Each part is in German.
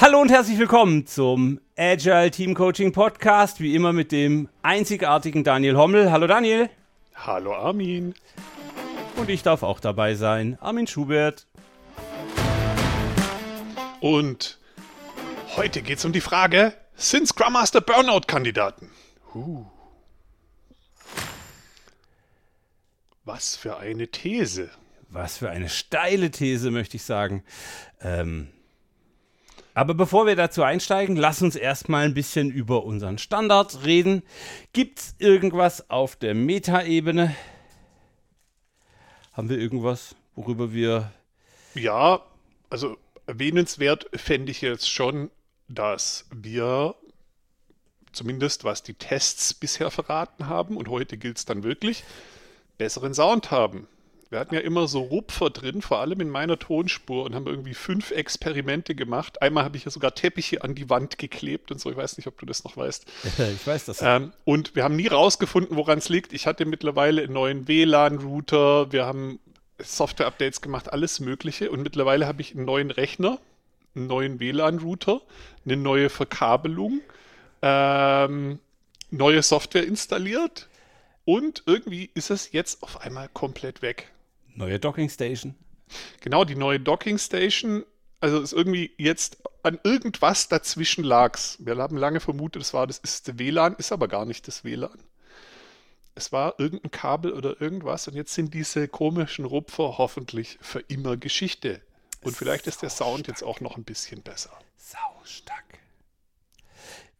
Hallo und herzlich willkommen zum Agile Team Coaching Podcast, wie immer mit dem einzigartigen Daniel Hommel. Hallo Daniel. Hallo Armin. Und ich darf auch dabei sein, Armin Schubert. Und heute geht es um die Frage, sind Scrum Master Burnout-Kandidaten? Uh. Was für eine These. Was für eine steile These, möchte ich sagen. Ähm, aber bevor wir dazu einsteigen, lass uns erstmal ein bisschen über unseren Standard reden. Gibt es irgendwas auf der Metaebene? Haben wir irgendwas, worüber wir. Ja, also erwähnenswert fände ich jetzt schon, dass wir zumindest was die Tests bisher verraten haben, und heute gilt es dann wirklich, besseren Sound haben. Wir hatten ja immer so Rupfer drin, vor allem in meiner Tonspur, und haben irgendwie fünf Experimente gemacht. Einmal habe ich ja sogar Teppiche an die Wand geklebt und so. Ich weiß nicht, ob du das noch weißt. ich weiß das. Ähm, und wir haben nie rausgefunden, woran es liegt. Ich hatte mittlerweile einen neuen WLAN-Router. Wir haben Software-Updates gemacht, alles Mögliche. Und mittlerweile habe ich einen neuen Rechner, einen neuen WLAN-Router, eine neue Verkabelung, ähm, neue Software installiert. Und irgendwie ist es jetzt auf einmal komplett weg. Neue Docking Station. Genau, die neue Docking Station. Also ist irgendwie jetzt an irgendwas dazwischen lag's. Wir haben lange vermutet, es war das ist das WLAN, ist aber gar nicht das WLAN. Es war irgendein Kabel oder irgendwas und jetzt sind diese komischen Rupfer hoffentlich für immer Geschichte. Und vielleicht ist der Sound jetzt auch noch ein bisschen besser. Saustark.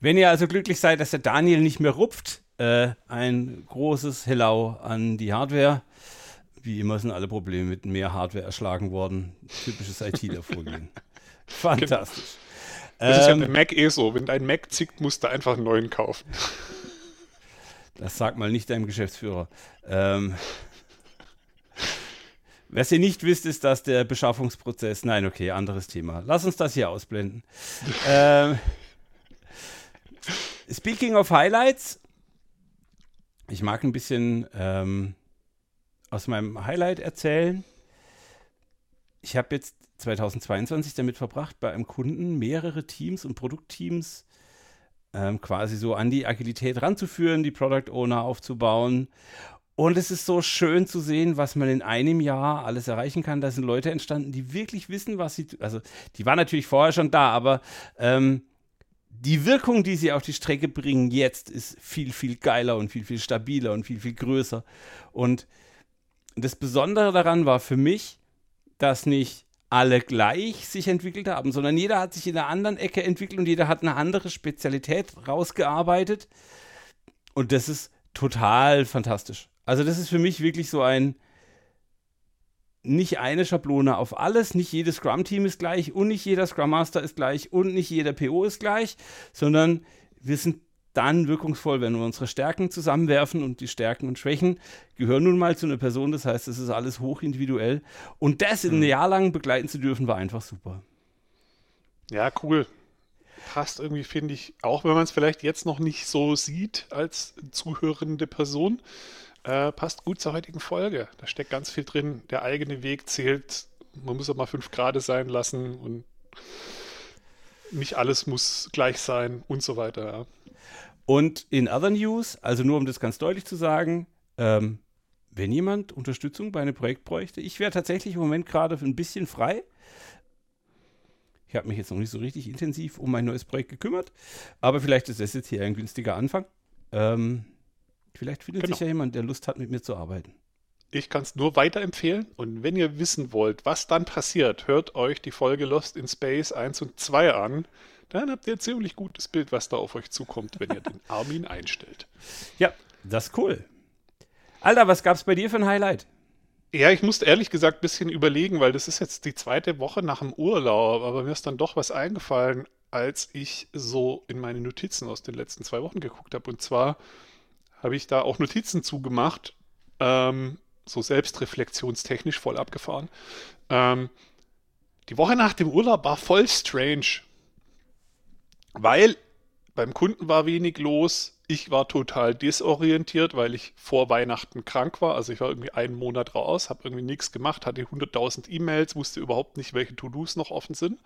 Wenn ihr also glücklich seid, dass der Daniel nicht mehr rupft, äh, ein großes Hello an die Hardware. Wie immer sind alle Probleme mit mehr Hardware erschlagen worden. Typisches IT-Vorgehen. Fantastisch. Das ist ja bei Mac eh so. Wenn dein Mac zickt, musst du einfach einen neuen kaufen. Das sagt mal nicht deinem Geschäftsführer. Ähm, was ihr nicht wisst, ist, dass der Beschaffungsprozess. Nein, okay, anderes Thema. Lass uns das hier ausblenden. ähm, speaking of Highlights, ich mag ein bisschen ähm, aus meinem Highlight erzählen. Ich habe jetzt 2022 damit verbracht, bei einem Kunden mehrere Teams und Produktteams ähm, quasi so an die Agilität ranzuführen, die Product Owner aufzubauen. Und es ist so schön zu sehen, was man in einem Jahr alles erreichen kann. Da sind Leute entstanden, die wirklich wissen, was sie, also die waren natürlich vorher schon da, aber ähm, die Wirkung, die sie auf die Strecke bringen jetzt, ist viel, viel geiler und viel, viel stabiler und viel, viel größer. Und das Besondere daran war für mich, dass nicht alle gleich sich entwickelt haben, sondern jeder hat sich in einer anderen Ecke entwickelt und jeder hat eine andere Spezialität rausgearbeitet. Und das ist total fantastisch. Also das ist für mich wirklich so ein, nicht eine Schablone auf alles, nicht jedes Scrum-Team ist gleich und nicht jeder Scrum Master ist gleich und nicht jeder PO ist gleich, sondern wir sind dann wirkungsvoll, wenn wir unsere Stärken zusammenwerfen und die Stärken und Schwächen gehören nun mal zu einer Person, das heißt, es ist alles hoch-individuell und das in ein mhm. Jahr lang begleiten zu dürfen, war einfach super. Ja, cool. Passt irgendwie, finde ich, auch wenn man es vielleicht jetzt noch nicht so sieht als zuhörende Person, äh, passt gut zur heutigen Folge. Da steckt ganz viel drin. Der eigene Weg zählt. Man muss auch mal fünf Grad sein lassen und nicht alles muss gleich sein und so weiter. Ja. Und in other news, also nur um das ganz deutlich zu sagen, ähm, wenn jemand Unterstützung bei einem Projekt bräuchte, ich wäre tatsächlich im Moment gerade ein bisschen frei. Ich habe mich jetzt noch nicht so richtig intensiv um mein neues Projekt gekümmert, aber vielleicht ist das jetzt hier ein günstiger Anfang. Ähm, Vielleicht findet genau. sich ja jemand, der Lust hat, mit mir zu arbeiten. Ich kann es nur weiterempfehlen. Und wenn ihr wissen wollt, was dann passiert, hört euch die Folge Lost in Space 1 und 2 an. Dann habt ihr ein ziemlich gutes Bild, was da auf euch zukommt, wenn ihr den Armin einstellt. Ja, das ist cool. Alter, was gab es bei dir für ein Highlight? Ja, ich musste ehrlich gesagt ein bisschen überlegen, weil das ist jetzt die zweite Woche nach dem Urlaub, aber mir ist dann doch was eingefallen, als ich so in meine Notizen aus den letzten zwei Wochen geguckt habe. Und zwar habe ich da auch Notizen zugemacht, ähm, so selbstreflexionstechnisch voll abgefahren. Ähm, die Woche nach dem Urlaub war voll strange, weil beim Kunden war wenig los. Ich war total desorientiert, weil ich vor Weihnachten krank war. Also ich war irgendwie einen Monat raus, habe irgendwie nichts gemacht, hatte 100.000 E-Mails, wusste überhaupt nicht, welche To-Dos noch offen sind.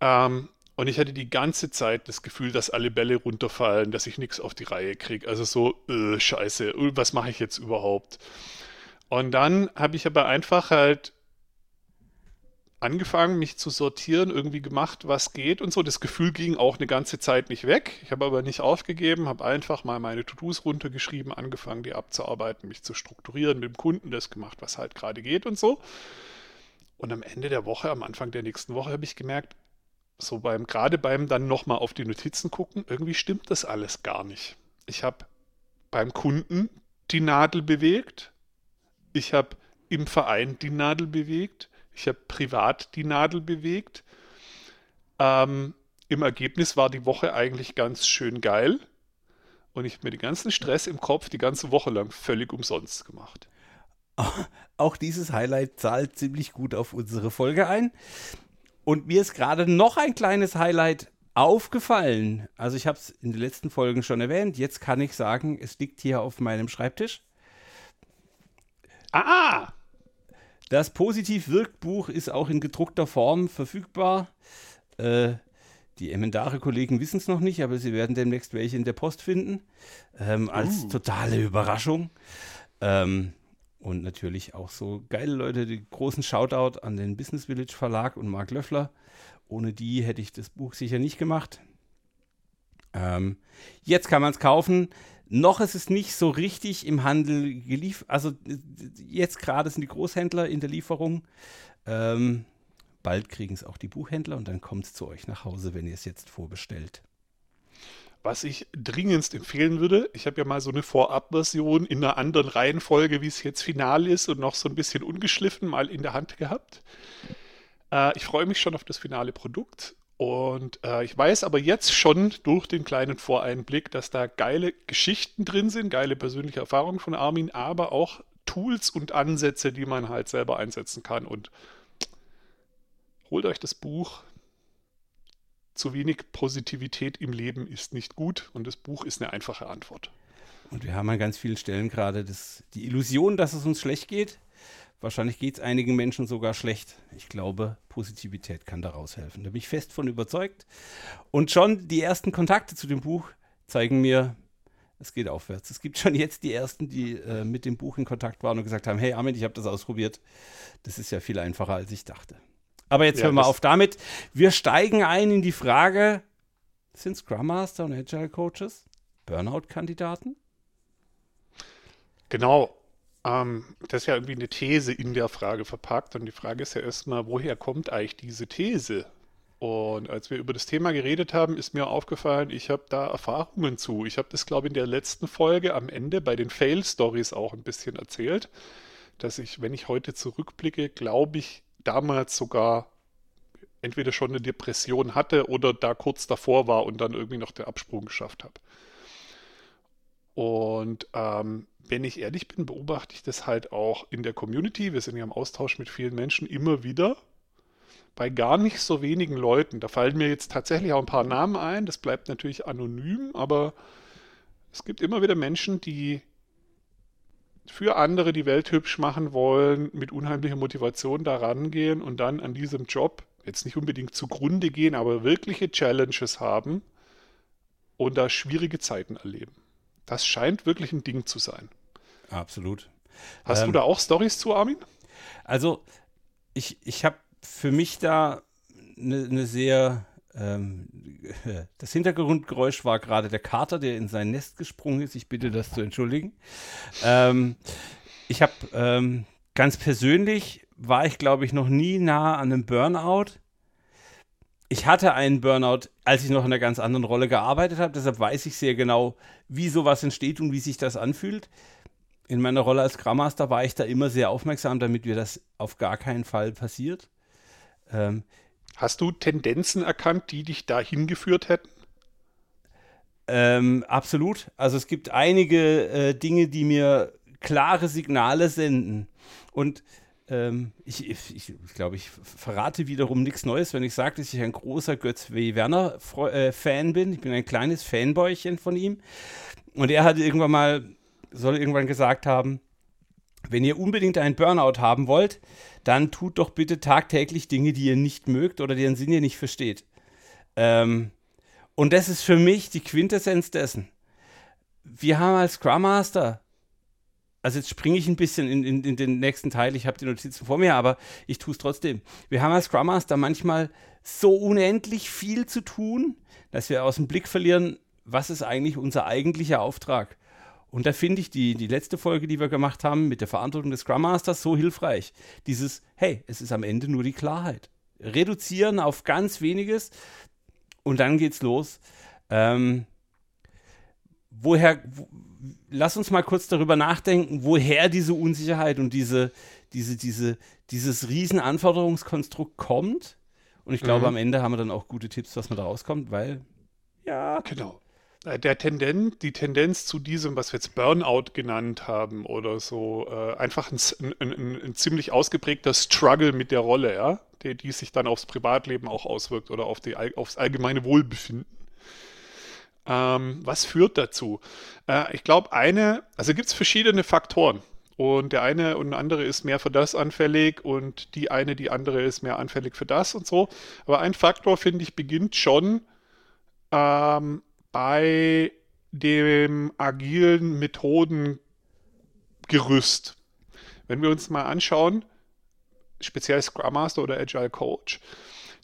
Ähm, und ich hatte die ganze Zeit das Gefühl, dass alle Bälle runterfallen, dass ich nichts auf die Reihe kriege. Also so, äh, scheiße, äh, was mache ich jetzt überhaupt? Und dann habe ich aber einfach halt angefangen, mich zu sortieren, irgendwie gemacht, was geht und so. Das Gefühl ging auch eine ganze Zeit nicht weg. Ich habe aber nicht aufgegeben, habe einfach mal meine To-Dos runtergeschrieben, angefangen, die abzuarbeiten, mich zu strukturieren, mit dem Kunden das gemacht, was halt gerade geht und so. Und am Ende der Woche, am Anfang der nächsten Woche, habe ich gemerkt, so beim, gerade beim dann nochmal auf die Notizen gucken, irgendwie stimmt das alles gar nicht. Ich habe beim Kunden die Nadel bewegt. Ich habe im Verein die Nadel bewegt. Ich habe privat die Nadel bewegt. Ähm, Im Ergebnis war die Woche eigentlich ganz schön geil. Und ich habe mir den ganzen Stress im Kopf die ganze Woche lang völlig umsonst gemacht. Auch dieses Highlight zahlt ziemlich gut auf unsere Folge ein. Und mir ist gerade noch ein kleines Highlight aufgefallen. Also ich habe es in den letzten Folgen schon erwähnt. Jetzt kann ich sagen, es liegt hier auf meinem Schreibtisch. Ah! Das Positiv-Wirkbuch ist auch in gedruckter Form verfügbar. Äh, die Emendare-Kollegen wissen es noch nicht, aber sie werden demnächst welche in der Post finden. Ähm, als uh. totale Überraschung. Ähm, und natürlich auch so geile Leute, die großen Shoutout an den Business Village Verlag und Marc Löffler. Ohne die hätte ich das Buch sicher nicht gemacht. Ähm, jetzt kann man es kaufen. Noch ist es nicht so richtig im Handel geliefert. Also jetzt gerade sind die Großhändler in der Lieferung. Ähm, bald kriegen es auch die Buchhändler und dann kommt es zu euch nach Hause, wenn ihr es jetzt vorbestellt. Was ich dringendst empfehlen würde, ich habe ja mal so eine Vorabversion in einer anderen Reihenfolge, wie es jetzt final ist und noch so ein bisschen ungeschliffen mal in der Hand gehabt. Äh, ich freue mich schon auf das finale Produkt und äh, ich weiß aber jetzt schon durch den kleinen Voreinblick, dass da geile Geschichten drin sind, geile persönliche Erfahrungen von Armin, aber auch Tools und Ansätze, die man halt selber einsetzen kann. Und holt euch das Buch, zu wenig Positivität im Leben ist nicht gut und das Buch ist eine einfache Antwort. Und wir haben an ganz vielen Stellen gerade das, die Illusion, dass es uns schlecht geht. Wahrscheinlich geht es einigen Menschen sogar schlecht. Ich glaube, Positivität kann daraus helfen. Da bin ich fest von überzeugt. Und schon die ersten Kontakte zu dem Buch zeigen mir, es geht aufwärts. Es gibt schon jetzt die ersten, die äh, mit dem Buch in Kontakt waren und gesagt haben: Hey, Armin, ich habe das ausprobiert. Das ist ja viel einfacher, als ich dachte. Aber jetzt ja, hören wir auf damit. Wir steigen ein in die Frage: Sind Scrum Master und Agile Coaches Burnout-Kandidaten? Genau. Ähm, das ist ja irgendwie eine These in der Frage verpackt. Und die Frage ist ja erstmal, woher kommt eigentlich diese These? Und als wir über das Thema geredet haben, ist mir aufgefallen, ich habe da Erfahrungen zu. Ich habe das, glaube ich, in der letzten Folge am Ende bei den Fail-Stories auch ein bisschen erzählt, dass ich, wenn ich heute zurückblicke, glaube ich, damals sogar entweder schon eine Depression hatte oder da kurz davor war und dann irgendwie noch den Absprung geschafft habe. Und ähm, wenn ich ehrlich bin, beobachte ich das halt auch in der Community. Wir sind ja im Austausch mit vielen Menschen immer wieder. Bei gar nicht so wenigen Leuten. Da fallen mir jetzt tatsächlich auch ein paar Namen ein. Das bleibt natürlich anonym, aber es gibt immer wieder Menschen, die für andere die Welt hübsch machen wollen, mit unheimlicher Motivation da rangehen und dann an diesem Job jetzt nicht unbedingt zugrunde gehen, aber wirkliche Challenges haben und da schwierige Zeiten erleben. Das scheint wirklich ein Ding zu sein. Absolut. Hast ähm, du da auch Stories zu, Armin? Also, ich, ich habe für mich da eine ne sehr ähm, das Hintergrundgeräusch war gerade der Kater, der in sein Nest gesprungen ist. Ich bitte das zu entschuldigen. Ähm, ich habe ähm, ganz persönlich war ich, glaube ich, noch nie nah an einem Burnout. Ich hatte einen Burnout, als ich noch in einer ganz anderen Rolle gearbeitet habe. Deshalb weiß ich sehr genau, wie sowas entsteht und wie sich das anfühlt. In meiner Rolle als Grammaster war ich da immer sehr aufmerksam, damit mir das auf gar keinen Fall passiert. Ähm, Hast du Tendenzen erkannt, die dich dahin geführt hätten? Ähm, absolut. Also es gibt einige äh, Dinge, die mir klare Signale senden. Und ähm, ich, ich, ich glaube, ich verrate wiederum nichts Neues, wenn ich sage, dass ich ein großer Götz W. Werner-Fan äh, bin. Ich bin ein kleines Fanboychen von ihm. Und er hat irgendwann mal, soll irgendwann gesagt haben, wenn ihr unbedingt einen Burnout haben wollt, dann tut doch bitte tagtäglich Dinge, die ihr nicht mögt oder deren Sinn ihr nicht versteht. Ähm, und das ist für mich die Quintessenz dessen. Wir haben als Scrum Master, also jetzt springe ich ein bisschen in, in, in den nächsten Teil, ich habe die Notizen vor mir, aber ich tue es trotzdem. Wir haben als Scrum Master manchmal so unendlich viel zu tun, dass wir aus dem Blick verlieren, was ist eigentlich unser eigentlicher Auftrag. Und da finde ich die, die letzte Folge, die wir gemacht haben mit der Verantwortung des Scrum Masters, so hilfreich. Dieses, hey, es ist am Ende nur die Klarheit. Reduzieren auf ganz weniges und dann geht's los. Ähm, woher, wo, lass uns mal kurz darüber nachdenken, woher diese Unsicherheit und diese, diese, diese, dieses riesen Anforderungskonstrukt kommt. Und ich glaube, mhm. am Ende haben wir dann auch gute Tipps, was man da rauskommt, weil, ja. Genau. Äh, der Tendenz, die Tendenz zu diesem, was wir jetzt Burnout genannt haben oder so, äh, einfach ein, ein, ein, ein, ziemlich ausgeprägter Struggle mit der Rolle, ja, die, die sich dann aufs Privatleben auch auswirkt oder auf die, aufs allgemeine Wohlbefinden. Ähm, was führt dazu? Äh, ich glaube, eine, also gibt es verschiedene Faktoren. Und der eine und andere ist mehr für das anfällig und die eine, die andere ist mehr anfällig für das und so. Aber ein Faktor, finde ich, beginnt schon ähm, bei dem agilen Methodengerüst. Wenn wir uns mal anschauen, speziell Scrum Master oder Agile Coach,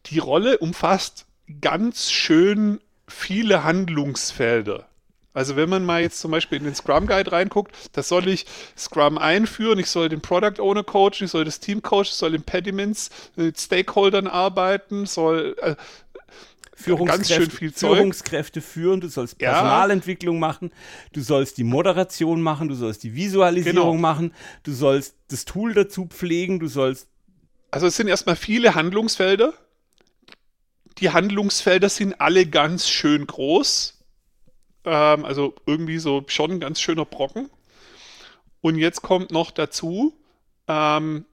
die Rolle umfasst ganz schön viele Handlungsfelder. Also wenn man mal jetzt zum Beispiel in den Scrum Guide reinguckt, da soll ich Scrum einführen, ich soll den Product Owner coachen, ich soll das Team coachen, ich soll Impediments mit Stakeholdern arbeiten, soll äh, Führungskräfte, ganz schön viel Führungskräfte führen, du sollst Personalentwicklung ja. machen, du sollst die Moderation machen, du sollst die Visualisierung genau. machen, du sollst das Tool dazu pflegen, du sollst. Also es sind erstmal viele Handlungsfelder. Die Handlungsfelder sind alle ganz schön groß. Ähm, also irgendwie so schon ein ganz schöner Brocken. Und jetzt kommt noch dazu, ähm,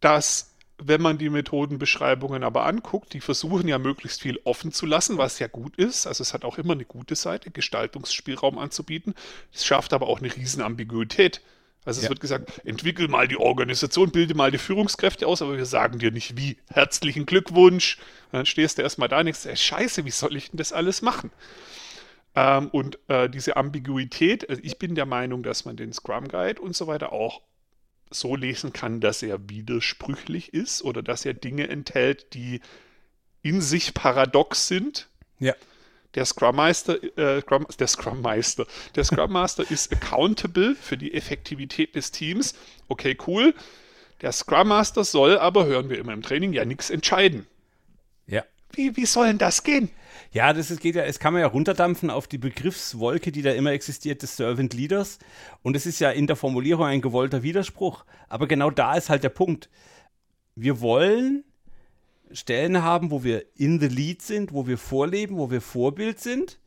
dass wenn man die Methodenbeschreibungen aber anguckt, die versuchen ja möglichst viel offen zu lassen, was ja gut ist. Also es hat auch immer eine gute Seite, Gestaltungsspielraum anzubieten. Es schafft aber auch eine riesen Ambiguität. Also es ja. wird gesagt, entwickel mal die Organisation, bilde mal die Führungskräfte aus, aber wir sagen dir nicht wie. Herzlichen Glückwunsch. Und dann stehst du erstmal da und denkst, ey, scheiße, wie soll ich denn das alles machen? Ähm, und äh, diese Ambiguität, also ich bin der Meinung, dass man den Scrum Guide und so weiter auch so lesen kann, dass er widersprüchlich ist oder dass er Dinge enthält, die in sich paradox sind. Ja. Der Scrum Meister, äh, Scrum, der Scrum Meister, der Scrum Master ist accountable für die Effektivität des Teams. Okay, cool. Der Scrum Master soll aber, hören wir immer im Training, ja nichts entscheiden. Ja. Wie, wie soll denn das gehen? Ja, das ist, geht ja, es kann man ja runterdampfen auf die Begriffswolke, die da immer existiert, des Servant Leaders. Und es ist ja in der Formulierung ein gewollter Widerspruch. Aber genau da ist halt der Punkt. Wir wollen Stellen haben, wo wir in the lead sind, wo wir vorleben, wo wir Vorbild sind.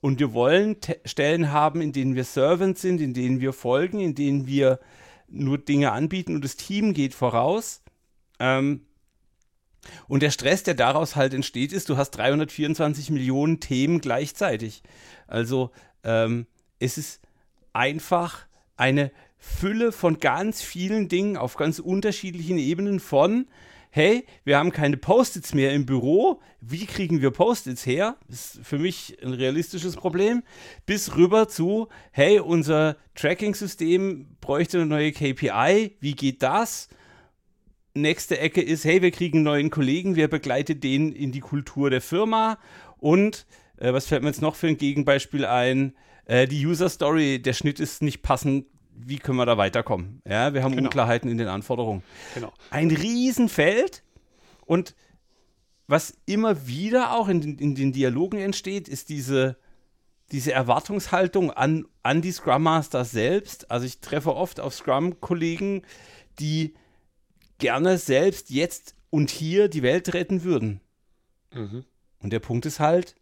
Und wir wollen Stellen haben, in denen wir Servant sind, in denen wir folgen, in denen wir nur Dinge anbieten und das Team geht voraus. Ähm, und der Stress, der daraus halt entsteht, ist, du hast 324 Millionen Themen gleichzeitig. Also ähm, es ist einfach eine Fülle von ganz vielen Dingen auf ganz unterschiedlichen Ebenen von, hey, wir haben keine Post-its mehr im Büro, wie kriegen wir Post-its her? Das ist für mich ein realistisches Problem. Bis rüber zu, hey, unser Tracking-System bräuchte eine neue KPI, wie geht das? nächste Ecke ist, hey, wir kriegen einen neuen Kollegen, wir begleiten den in die Kultur der Firma und äh, was fällt mir jetzt noch für ein Gegenbeispiel ein? Äh, die User Story, der Schnitt ist nicht passend. Wie können wir da weiterkommen? Ja, wir haben genau. Unklarheiten in den Anforderungen. Genau. Ein Riesenfeld und was immer wieder auch in, in den Dialogen entsteht, ist diese, diese Erwartungshaltung an, an die Scrum Master selbst. Also ich treffe oft auf Scrum-Kollegen, die gerne selbst jetzt und hier die Welt retten würden. Mhm. Und der Punkt ist halt,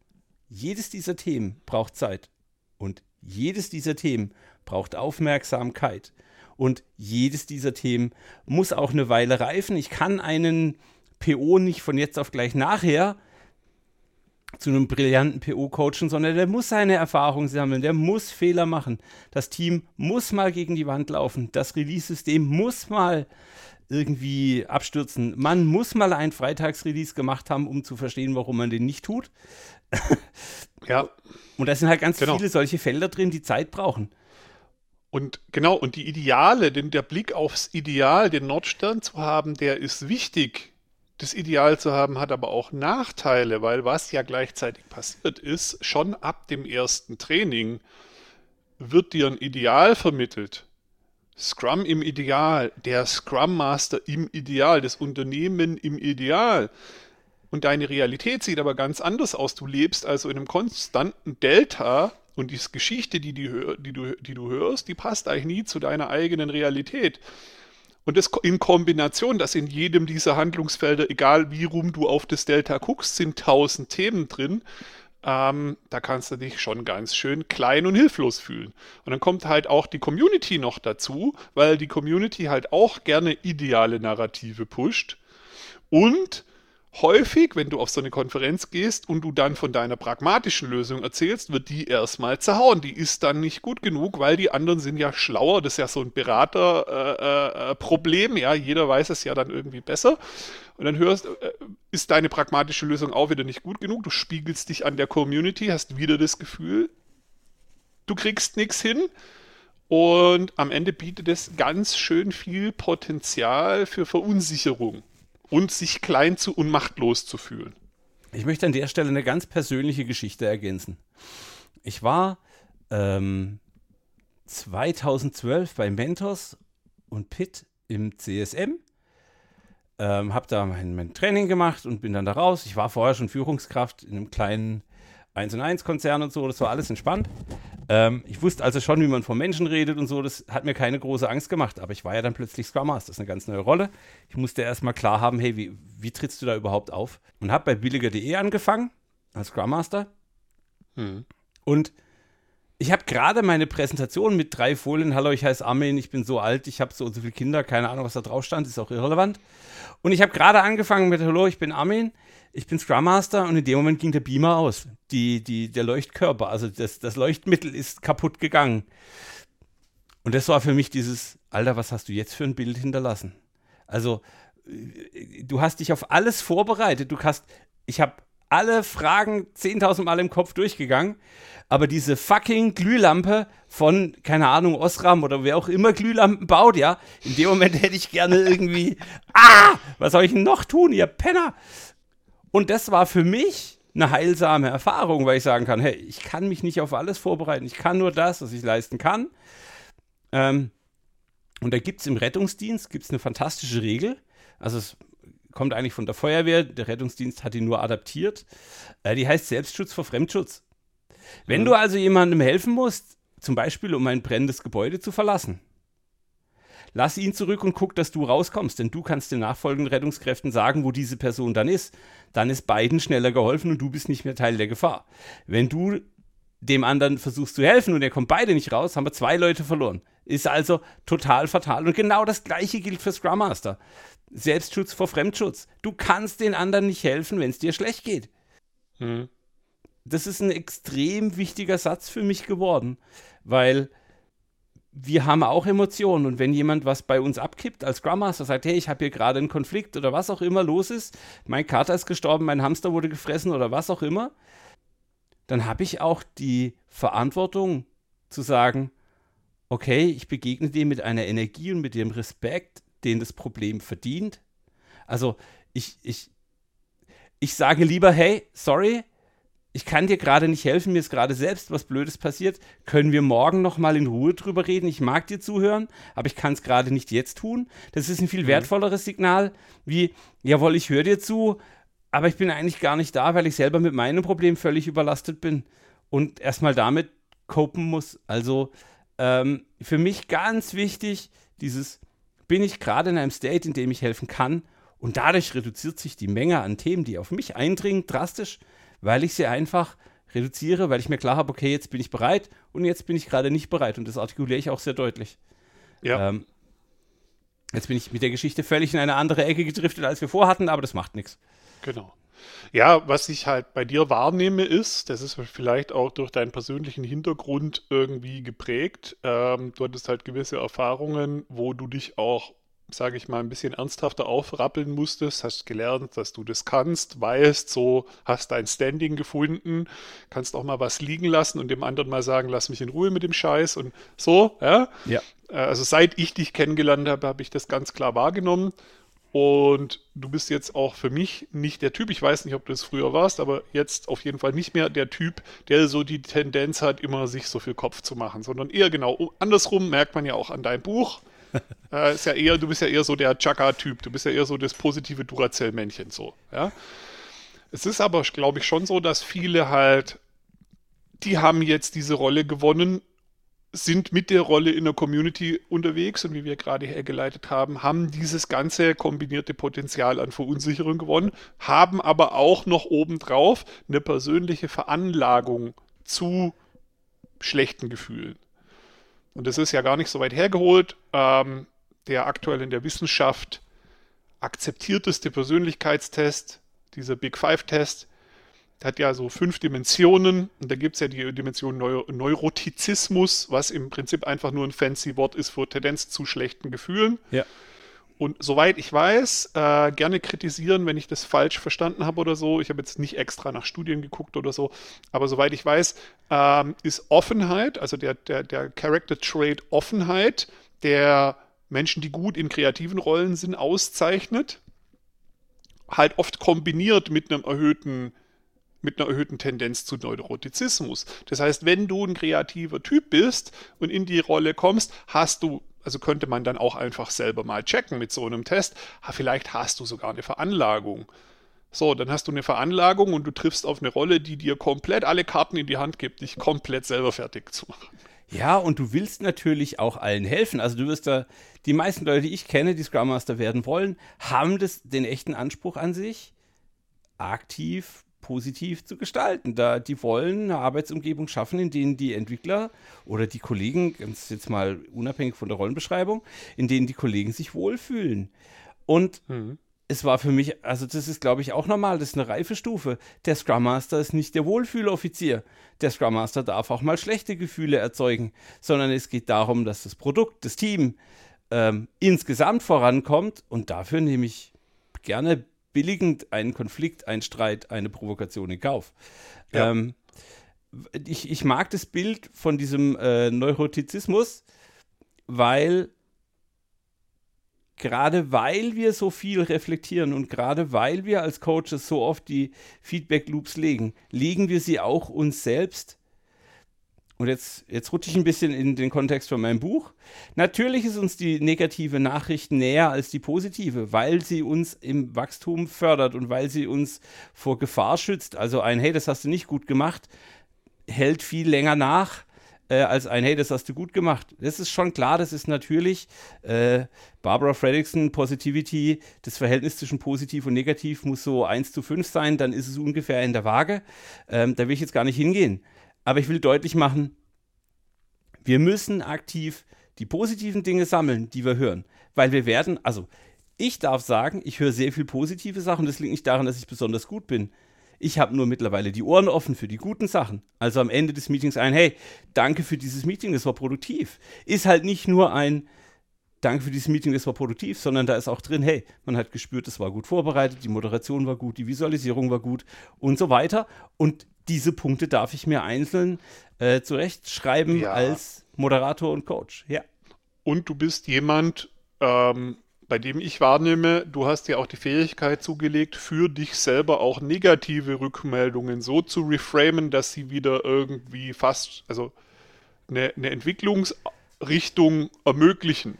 jedes dieser Themen braucht Zeit. Und jedes dieser Themen braucht Aufmerksamkeit. Und jedes dieser Themen muss auch eine Weile reifen. Ich kann einen PO nicht von jetzt auf gleich nachher zu einem brillanten PO coachen, sondern der muss seine Erfahrung sammeln, der muss Fehler machen. Das Team muss mal gegen die Wand laufen. Das Release-System muss mal irgendwie abstürzen. Man muss mal ein Freitagsrelease gemacht haben, um zu verstehen, warum man den nicht tut. ja. Und da sind halt ganz genau. viele solche Felder drin, die Zeit brauchen. Und genau, und die Ideale, denn der Blick aufs Ideal, den Nordstern zu haben, der ist wichtig. Das Ideal zu haben, hat aber auch Nachteile, weil was ja gleichzeitig passiert ist, schon ab dem ersten Training wird dir ein Ideal vermittelt. Scrum im Ideal, der Scrum Master im Ideal, das Unternehmen im Ideal. Und deine Realität sieht aber ganz anders aus. Du lebst also in einem konstanten Delta und die Geschichte, die, die, die, du, die du hörst, die passt eigentlich nie zu deiner eigenen Realität. Und das in Kombination, dass in jedem dieser Handlungsfelder, egal wie rum du auf das Delta guckst, sind tausend Themen drin. Ähm, da kannst du dich schon ganz schön klein und hilflos fühlen. Und dann kommt halt auch die Community noch dazu, weil die Community halt auch gerne ideale Narrative pusht. Und häufig, wenn du auf so eine Konferenz gehst und du dann von deiner pragmatischen Lösung erzählst, wird die erstmal zerhauen. Die ist dann nicht gut genug, weil die anderen sind ja schlauer. Das ist ja so ein Beraterproblem. Äh, äh, ja, jeder weiß es ja dann irgendwie besser. Und dann hörst, äh, ist deine pragmatische Lösung auch wieder nicht gut genug. Du spiegelst dich an der Community, hast wieder das Gefühl, du kriegst nichts hin. Und am Ende bietet es ganz schön viel Potenzial für Verunsicherung und sich klein zu und machtlos zu fühlen. Ich möchte an der Stelle eine ganz persönliche Geschichte ergänzen. Ich war ähm, 2012 bei Mentors und Pitt im CSM, ähm, habe da mein, mein, Training gemacht und bin dann da raus. Ich war vorher schon Führungskraft in einem kleinen 1 und 1 Konzern und so, das war alles entspannt. Ähm, ich wusste also schon, wie man von Menschen redet und so, das hat mir keine große Angst gemacht, aber ich war ja dann plötzlich Scrum Master, das ist eine ganz neue Rolle. Ich musste erstmal klar haben, hey, wie, wie trittst du da überhaupt auf? Und habe bei billiger.de angefangen, als Scrum Master. Hm. Und ich habe gerade meine Präsentation mit drei Folien. Hallo, ich heiße Armin, ich bin so alt, ich habe so und so viele Kinder, keine Ahnung, was da drauf stand, ist auch irrelevant. Und ich habe gerade angefangen mit Hallo, ich bin Armin, ich bin Scrum Master und in dem Moment ging der Beamer aus. Die, die, der Leuchtkörper, also das, das Leuchtmittel ist kaputt gegangen. Und das war für mich dieses, Alter, was hast du jetzt für ein Bild hinterlassen? Also, äh, du hast dich auf alles vorbereitet. Du hast, ich habe alle Fragen 10.000 Mal im Kopf durchgegangen, aber diese fucking Glühlampe von, keine Ahnung, Osram oder wer auch immer Glühlampen baut, ja, in dem Moment hätte ich gerne irgendwie, ah, was soll ich denn noch tun, ihr Penner? Und das war für mich eine heilsame Erfahrung, weil ich sagen kann, hey, ich kann mich nicht auf alles vorbereiten. Ich kann nur das, was ich leisten kann. Ähm, und da gibt es im Rettungsdienst gibt's eine fantastische Regel. Also es kommt eigentlich von der Feuerwehr. Der Rettungsdienst hat die nur adaptiert. Äh, die heißt Selbstschutz vor Fremdschutz. Wenn mhm. du also jemandem helfen musst, zum Beispiel um ein brennendes Gebäude zu verlassen, Lass ihn zurück und guck, dass du rauskommst, denn du kannst den nachfolgenden Rettungskräften sagen, wo diese Person dann ist. Dann ist beiden schneller geholfen und du bist nicht mehr Teil der Gefahr. Wenn du dem anderen versuchst zu helfen und er kommt beide nicht raus, haben wir zwei Leute verloren. Ist also total fatal. Und genau das gleiche gilt für Scrum Master. Selbstschutz vor Fremdschutz. Du kannst den anderen nicht helfen, wenn es dir schlecht geht. Hm. Das ist ein extrem wichtiger Satz für mich geworden, weil wir haben auch Emotionen und wenn jemand was bei uns abkippt als Scrum Master, sagt, hey, ich habe hier gerade einen Konflikt oder was auch immer los ist, mein Kater ist gestorben, mein Hamster wurde gefressen oder was auch immer, dann habe ich auch die Verantwortung zu sagen, okay, ich begegne dem mit einer Energie und mit dem Respekt, den das Problem verdient. Also ich, ich, ich sage lieber, hey, sorry, ich kann dir gerade nicht helfen, mir ist gerade selbst was Blödes passiert. Können wir morgen noch mal in Ruhe drüber reden? Ich mag dir zuhören, aber ich kann es gerade nicht jetzt tun. Das ist ein viel mhm. wertvolleres Signal, wie, jawohl, ich höre dir zu, aber ich bin eigentlich gar nicht da, weil ich selber mit meinem Problem völlig überlastet bin und erstmal damit copen muss. Also ähm, für mich ganz wichtig, dieses, bin ich gerade in einem State, in dem ich helfen kann und dadurch reduziert sich die Menge an Themen, die auf mich eindringen, drastisch weil ich sie einfach reduziere, weil ich mir klar habe, okay, jetzt bin ich bereit und jetzt bin ich gerade nicht bereit. Und das artikuliere ich auch sehr deutlich. Ja. Ähm, jetzt bin ich mit der Geschichte völlig in eine andere Ecke gedriftet, als wir vorhatten, aber das macht nichts. Genau. Ja, was ich halt bei dir wahrnehme, ist, das ist vielleicht auch durch deinen persönlichen Hintergrund irgendwie geprägt. Ähm, du hattest halt gewisse Erfahrungen, wo du dich auch, sage ich mal, ein bisschen ernsthafter aufrappeln musstest, hast gelernt, dass du das kannst, weißt, so hast dein Standing gefunden, kannst auch mal was liegen lassen und dem anderen mal sagen, lass mich in Ruhe mit dem Scheiß und so, ja. Ja. Äh, Also seit ich dich kennengelernt habe, habe ich das ganz klar wahrgenommen. Und du bist jetzt auch für mich nicht der Typ, ich weiß nicht, ob du es früher warst, aber jetzt auf jeden Fall nicht mehr der Typ, der so die Tendenz hat, immer sich so viel Kopf zu machen, sondern eher genau andersrum, merkt man ja auch an deinem Buch. äh, ist ja eher, du bist ja eher so der Chaka-Typ, du bist ja eher so das positive Duracell-Männchen so, ja. Es ist aber, glaube ich, schon so, dass viele halt, die haben jetzt diese Rolle gewonnen, sind mit der Rolle in der Community unterwegs und wie wir gerade hergeleitet haben, haben dieses ganze kombinierte Potenzial an Verunsicherung gewonnen, haben aber auch noch obendrauf eine persönliche Veranlagung zu schlechten Gefühlen. Und das ist ja gar nicht so weit hergeholt. Ähm, der aktuell in der Wissenschaft akzeptierteste Persönlichkeitstest, dieser Big Five-Test, hat ja so fünf Dimensionen. Und da gibt es ja die Dimension Neu Neurotizismus, was im Prinzip einfach nur ein fancy Wort ist für Tendenz zu schlechten Gefühlen. Ja. Und soweit ich weiß, äh, gerne kritisieren, wenn ich das falsch verstanden habe oder so. Ich habe jetzt nicht extra nach Studien geguckt oder so, aber soweit ich weiß, ähm, ist Offenheit, also der, der, der Character Trait Offenheit, der Menschen, die gut in kreativen Rollen sind, auszeichnet, halt oft kombiniert mit einem erhöhten mit einer erhöhten Tendenz zu Neurotizismus. Das heißt, wenn du ein kreativer Typ bist und in die Rolle kommst, hast du, also könnte man dann auch einfach selber mal checken mit so einem Test, vielleicht hast du sogar eine Veranlagung. So, dann hast du eine Veranlagung und du triffst auf eine Rolle, die dir komplett alle Karten in die Hand gibt, dich komplett selber fertig zu machen. Ja, und du willst natürlich auch allen helfen. Also du wirst da, die meisten Leute, die ich kenne, die Scrum Master werden wollen, haben das, den echten Anspruch an sich, aktiv positiv zu gestalten. Da die wollen eine Arbeitsumgebung schaffen, in denen die Entwickler oder die Kollegen, ganz jetzt mal unabhängig von der Rollenbeschreibung, in denen die Kollegen sich wohlfühlen. Und mhm. es war für mich, also das ist, glaube ich, auch normal, das ist eine reife Stufe. Der Scrum Master ist nicht der Wohlfühloffizier. Der Scrum Master darf auch mal schlechte Gefühle erzeugen, sondern es geht darum, dass das Produkt, das Team ähm, insgesamt vorankommt und dafür nehme ich gerne billigend einen Konflikt, einen Streit, eine Provokation in Kauf. Ja. Ähm, ich, ich, mag das Bild von diesem äh, Neurotizismus, weil gerade weil wir so viel reflektieren und gerade weil wir als Coaches so oft die Feedback Loops legen, legen wir sie auch uns selbst und jetzt, jetzt rutsche ich ein bisschen in den Kontext von meinem Buch. Natürlich ist uns die negative Nachricht näher als die positive, weil sie uns im Wachstum fördert und weil sie uns vor Gefahr schützt. Also ein Hey, das hast du nicht gut gemacht, hält viel länger nach äh, als ein Hey, das hast du gut gemacht. Das ist schon klar, das ist natürlich äh, Barbara Fredrickson, Positivity, das Verhältnis zwischen positiv und negativ muss so 1 zu 5 sein, dann ist es ungefähr in der Waage. Ähm, da will ich jetzt gar nicht hingehen. Aber ich will deutlich machen, wir müssen aktiv die positiven Dinge sammeln, die wir hören. Weil wir werden, also ich darf sagen, ich höre sehr viel positive Sachen. Das liegt nicht daran, dass ich besonders gut bin. Ich habe nur mittlerweile die Ohren offen für die guten Sachen. Also am Ende des Meetings ein, hey, danke für dieses Meeting, das war produktiv. Ist halt nicht nur ein, danke für dieses Meeting, das war produktiv, sondern da ist auch drin, hey, man hat gespürt, es war gut vorbereitet, die Moderation war gut, die Visualisierung war gut und so weiter. Und diese Punkte darf ich mir einzeln äh, zurechtschreiben ja. als Moderator und Coach. Ja. Und du bist jemand, ähm, bei dem ich wahrnehme, du hast ja auch die Fähigkeit zugelegt, für dich selber auch negative Rückmeldungen so zu reframen, dass sie wieder irgendwie fast, also eine, eine Entwicklungsrichtung ermöglichen.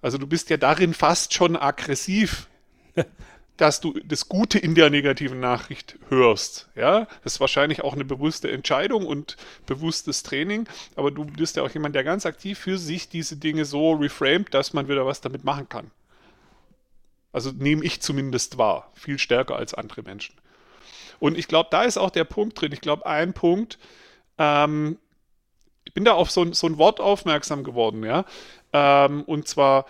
Also du bist ja darin fast schon aggressiv. dass du das Gute in der negativen Nachricht hörst. Ja, das ist wahrscheinlich auch eine bewusste Entscheidung und bewusstes Training, aber du bist ja auch jemand, der ganz aktiv für sich diese Dinge so reframed, dass man wieder was damit machen kann. Also nehme ich zumindest wahr, viel stärker als andere Menschen. Und ich glaube, da ist auch der Punkt drin. Ich glaube, ein Punkt, ähm, ich bin da auf so, so, ein Wort aufmerksam geworden, ja. Ähm, und zwar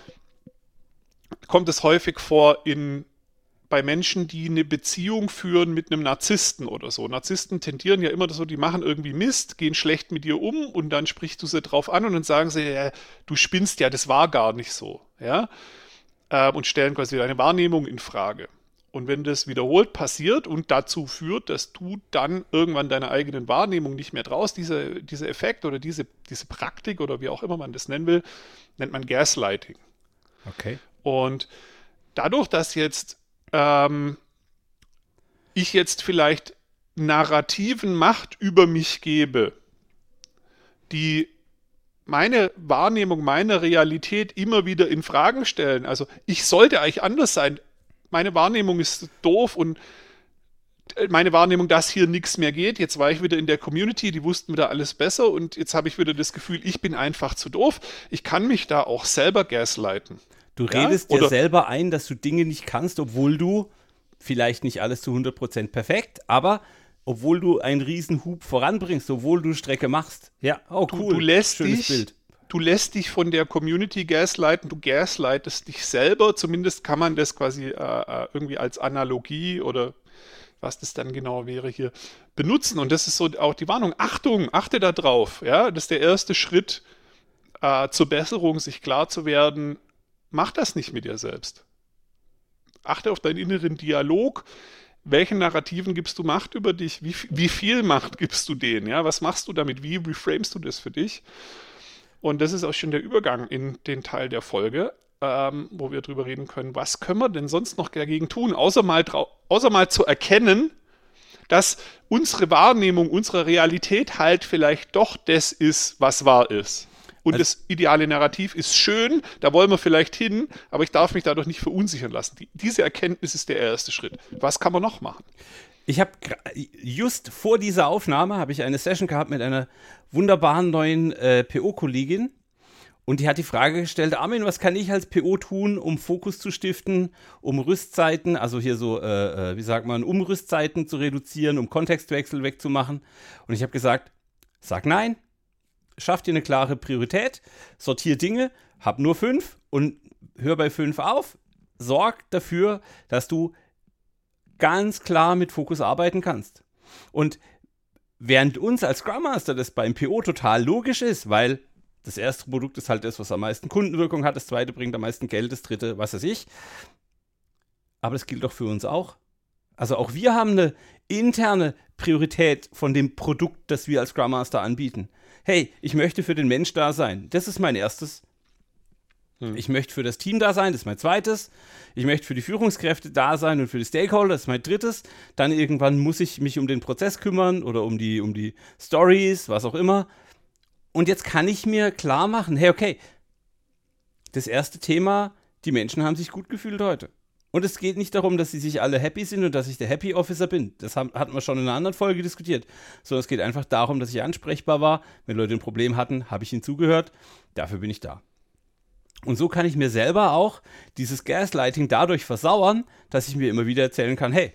kommt es häufig vor in bei Menschen, die eine Beziehung führen mit einem Narzissten oder so. Narzissten tendieren ja immer so, die machen irgendwie Mist, gehen schlecht mit dir um und dann sprichst du sie drauf an und dann sagen sie, ja, du spinnst ja, das war gar nicht so. Ja? Äh, und stellen quasi deine Wahrnehmung in Frage. Und wenn das wiederholt passiert und dazu führt, dass du dann irgendwann deiner eigenen Wahrnehmung nicht mehr diese, dieser Effekt oder diese, diese Praktik oder wie auch immer man das nennen will, nennt man Gaslighting. Okay. Und dadurch, dass jetzt ähm, ich jetzt vielleicht narrativen Macht über mich gebe, die meine Wahrnehmung, meine Realität immer wieder in Fragen stellen. Also ich sollte eigentlich anders sein. Meine Wahrnehmung ist doof und meine Wahrnehmung, dass hier nichts mehr geht. Jetzt war ich wieder in der Community, die wussten wieder alles besser und jetzt habe ich wieder das Gefühl, ich bin einfach zu doof. Ich kann mich da auch selber gaslighten. Du redest ja? dir selber ein, dass du Dinge nicht kannst, obwohl du vielleicht nicht alles zu 100% perfekt, aber obwohl du einen riesen Hub voranbringst, obwohl du Strecke machst. Ja, oh cool. Du, du lässt Schönes dich, Bild. Du lässt dich von der Community gaslighten, du gaslightest dich selber. Zumindest kann man das quasi äh, äh, irgendwie als Analogie oder was das dann genau wäre hier benutzen. Und das ist so auch die Warnung. Achtung, achte da drauf. Ja, das ist der erste Schritt äh, zur Besserung, sich klar zu werden, mach das nicht mit dir selbst. Achte auf deinen inneren Dialog. Welchen Narrativen gibst du Macht über dich? Wie, wie viel Macht gibst du denen? Ja, was machst du damit? Wie reframest du das für dich? Und das ist auch schon der Übergang in den Teil der Folge, ähm, wo wir darüber reden können, was können wir denn sonst noch dagegen tun, außer mal, außer mal zu erkennen, dass unsere Wahrnehmung, unsere Realität halt vielleicht doch das ist, was wahr ist. Und also, das ideale Narrativ ist schön, da wollen wir vielleicht hin, aber ich darf mich dadurch nicht verunsichern lassen. Die, diese Erkenntnis ist der erste Schritt. Was kann man noch machen? Ich habe just vor dieser Aufnahme habe ich eine Session gehabt mit einer wunderbaren neuen äh, PO-Kollegin und die hat die Frage gestellt, Armin, was kann ich als PO tun, um Fokus zu stiften, um Rüstzeiten, also hier so, äh, äh wie sagt man, um Rüstzeiten zu reduzieren, um Kontextwechsel wegzumachen? Und ich habe gesagt, sag nein, schaff dir eine klare Priorität, sortier Dinge, hab nur fünf und hör bei fünf auf. Sorg dafür, dass du ganz klar mit Fokus arbeiten kannst. Und während uns als Scrum Master das beim PO total logisch ist, weil das erste Produkt ist halt das, was am meisten Kundenwirkung hat, das zweite bringt am meisten Geld, das dritte, was weiß ich. Aber das gilt doch für uns auch. Also auch wir haben eine interne Priorität von dem Produkt, das wir als Scrum Master anbieten hey, ich möchte für den Mensch da sein. Das ist mein erstes. Hm. Ich möchte für das Team da sein, das ist mein zweites. Ich möchte für die Führungskräfte da sein und für die Stakeholder, das ist mein drittes. Dann irgendwann muss ich mich um den Prozess kümmern oder um die, um die Stories, was auch immer. Und jetzt kann ich mir klar machen, hey, okay, das erste Thema, die Menschen haben sich gut gefühlt heute. Und es geht nicht darum, dass sie sich alle happy sind und dass ich der Happy Officer bin. Das haben, hatten wir schon in einer anderen Folge diskutiert. Sondern es geht einfach darum, dass ich ansprechbar war. Wenn Leute ein Problem hatten, habe ich ihnen zugehört. Dafür bin ich da. Und so kann ich mir selber auch dieses Gaslighting dadurch versauern, dass ich mir immer wieder erzählen kann, hey,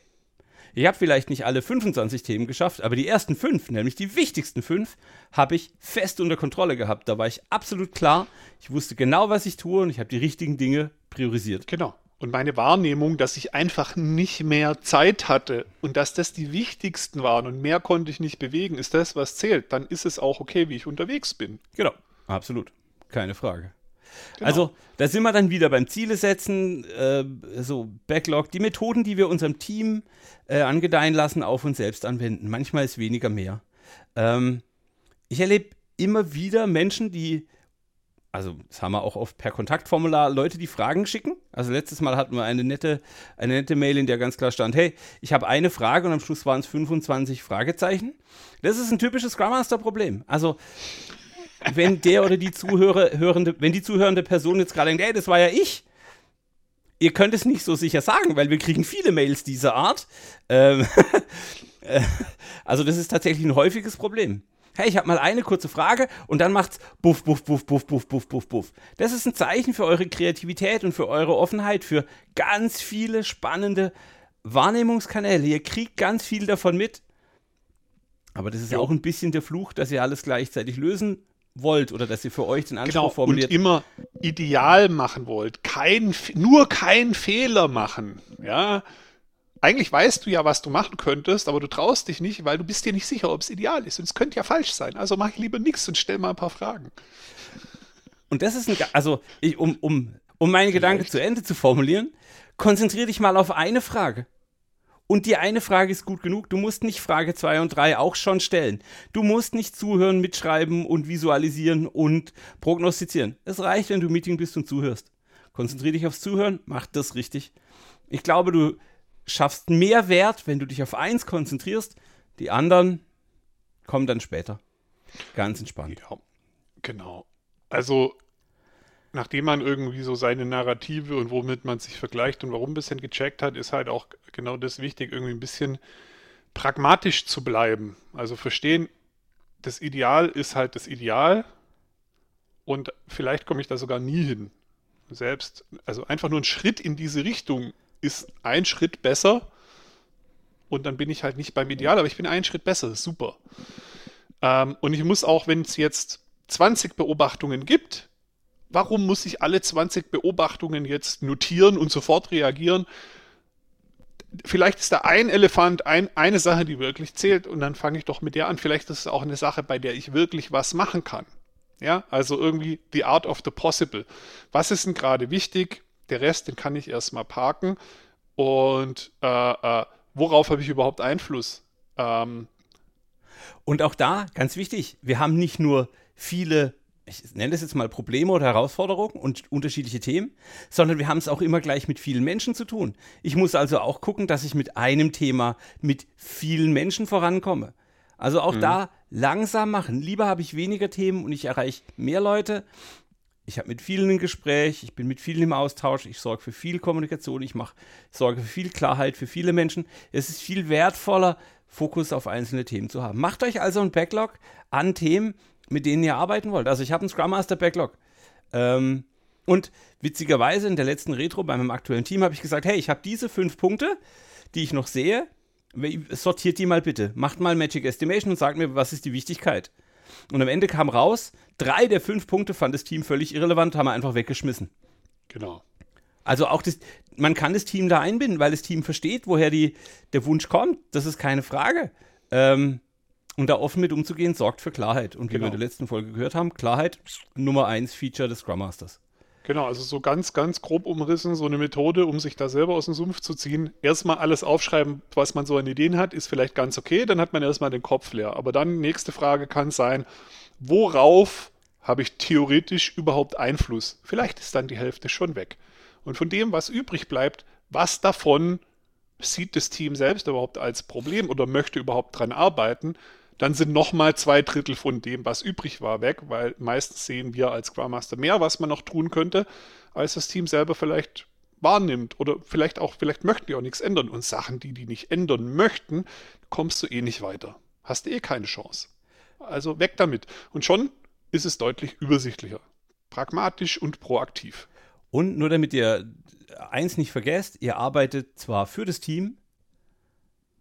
ich habe vielleicht nicht alle 25 Themen geschafft, aber die ersten fünf, nämlich die wichtigsten fünf, habe ich fest unter Kontrolle gehabt. Da war ich absolut klar. Ich wusste genau, was ich tue und ich habe die richtigen Dinge priorisiert. Genau und meine Wahrnehmung, dass ich einfach nicht mehr Zeit hatte und dass das die wichtigsten waren und mehr konnte ich nicht bewegen, ist das, was zählt. Dann ist es auch okay, wie ich unterwegs bin. Genau, absolut. Keine Frage. Genau. Also, da sind wir dann wieder beim Ziele setzen, äh, so Backlog, die Methoden, die wir unserem Team äh, angedeihen lassen, auf uns selbst anwenden. Manchmal ist weniger mehr. Ähm, ich erlebe immer wieder Menschen, die also das haben wir auch oft per Kontaktformular Leute, die Fragen schicken. Also letztes Mal hatten wir eine nette, eine nette Mail, in der ganz klar stand, hey, ich habe eine Frage und am Schluss waren es 25 Fragezeichen. Das ist ein typisches Scrum Master Problem. Also wenn der oder die Zuhörer, hörende, wenn die zuhörende Person jetzt gerade denkt, hey, das war ja ich, ihr könnt es nicht so sicher sagen, weil wir kriegen viele Mails dieser Art. Ähm, also das ist tatsächlich ein häufiges Problem hey, ich habe mal eine kurze Frage und dann macht's buff, buff, buff, buff, buff, buff, buff, buff. Das ist ein Zeichen für eure Kreativität und für eure Offenheit, für ganz viele spannende Wahrnehmungskanäle. Ihr kriegt ganz viel davon mit. Aber das ist ja auch ein bisschen der Fluch, dass ihr alles gleichzeitig lösen wollt oder dass ihr für euch den Anspruch genau, formuliert. Und immer ideal machen wollt. Kein, nur keinen Fehler machen. Ja, eigentlich weißt du ja, was du machen könntest, aber du traust dich nicht, weil du bist dir nicht sicher, ob es ideal ist. Und es könnte ja falsch sein. Also mache ich lieber nichts und stell mal ein paar Fragen. Und das ist ein, also ich, um, um, um meine Gedanken zu Ende zu formulieren, konzentriere dich mal auf eine Frage. Und die eine Frage ist gut genug. Du musst nicht Frage 2 und 3 auch schon stellen. Du musst nicht zuhören, mitschreiben und visualisieren und prognostizieren. Es reicht, wenn du Meeting bist und zuhörst. Konzentriere dich aufs Zuhören, mach das richtig. Ich glaube, du schaffst mehr Wert, wenn du dich auf eins konzentrierst. Die anderen kommen dann später. Ganz entspannt. Ja, genau. Also nachdem man irgendwie so seine Narrative und womit man sich vergleicht und warum ein bisschen gecheckt hat, ist halt auch genau das wichtig, irgendwie ein bisschen pragmatisch zu bleiben. Also verstehen, das Ideal ist halt das Ideal und vielleicht komme ich da sogar nie hin. Selbst, also einfach nur ein Schritt in diese Richtung ist ein Schritt besser und dann bin ich halt nicht beim Ideal, aber ich bin einen Schritt besser, super. Ähm, und ich muss auch, wenn es jetzt 20 Beobachtungen gibt, warum muss ich alle 20 Beobachtungen jetzt notieren und sofort reagieren? Vielleicht ist da ein Elefant, ein, eine Sache, die wirklich zählt und dann fange ich doch mit der an. Vielleicht ist es auch eine Sache, bei der ich wirklich was machen kann. Ja, also irgendwie the art of the possible. Was ist denn gerade wichtig? Der Rest, den kann ich erstmal parken. Und äh, äh, worauf habe ich überhaupt Einfluss? Ähm, und auch da, ganz wichtig, wir haben nicht nur viele ich nenne das jetzt mal Probleme oder Herausforderungen und unterschiedliche Themen, sondern wir haben es auch immer gleich mit vielen Menschen zu tun. Ich muss also auch gucken, dass ich mit einem Thema mit vielen Menschen vorankomme. Also auch mhm. da langsam machen. Lieber habe ich weniger Themen und ich erreiche mehr Leute. Ich habe mit vielen ein Gespräch, ich bin mit vielen im Austausch, ich sorge für viel Kommunikation, ich mache sorge für viel Klarheit für viele Menschen. Es ist viel wertvoller, Fokus auf einzelne Themen zu haben. Macht euch also ein Backlog an Themen, mit denen ihr arbeiten wollt. Also ich habe einen Scrum Master Backlog. Ähm, und witzigerweise in der letzten Retro bei meinem aktuellen Team habe ich gesagt, hey, ich habe diese fünf Punkte, die ich noch sehe. Sortiert die mal bitte. Macht mal Magic Estimation und sagt mir, was ist die Wichtigkeit. Und am Ende kam raus, drei der fünf Punkte fand das Team völlig irrelevant, haben wir einfach weggeschmissen. Genau. Also auch das, man kann das Team da einbinden, weil das Team versteht, woher die, der Wunsch kommt. Das ist keine Frage. Ähm, und da offen mit umzugehen, sorgt für Klarheit. Und wie genau. wir in der letzten Folge gehört haben, Klarheit, Nummer eins Feature des Scrum Masters. Genau, also so ganz, ganz grob umrissen, so eine Methode, um sich da selber aus dem Sumpf zu ziehen. Erstmal alles aufschreiben, was man so an Ideen hat, ist vielleicht ganz okay, dann hat man erstmal den Kopf leer. Aber dann, nächste Frage kann sein, worauf habe ich theoretisch überhaupt Einfluss? Vielleicht ist dann die Hälfte schon weg. Und von dem, was übrig bleibt, was davon sieht das Team selbst überhaupt als Problem oder möchte überhaupt dran arbeiten? Dann sind nochmal zwei Drittel von dem, was übrig war, weg, weil meistens sehen wir als Scrum Master mehr, was man noch tun könnte, als das Team selber vielleicht wahrnimmt. Oder vielleicht auch, vielleicht möchten die auch nichts ändern. Und Sachen, die die nicht ändern möchten, kommst du eh nicht weiter. Hast du eh keine Chance. Also weg damit. Und schon ist es deutlich übersichtlicher. Pragmatisch und proaktiv. Und nur damit ihr eins nicht vergesst, ihr arbeitet zwar für das Team,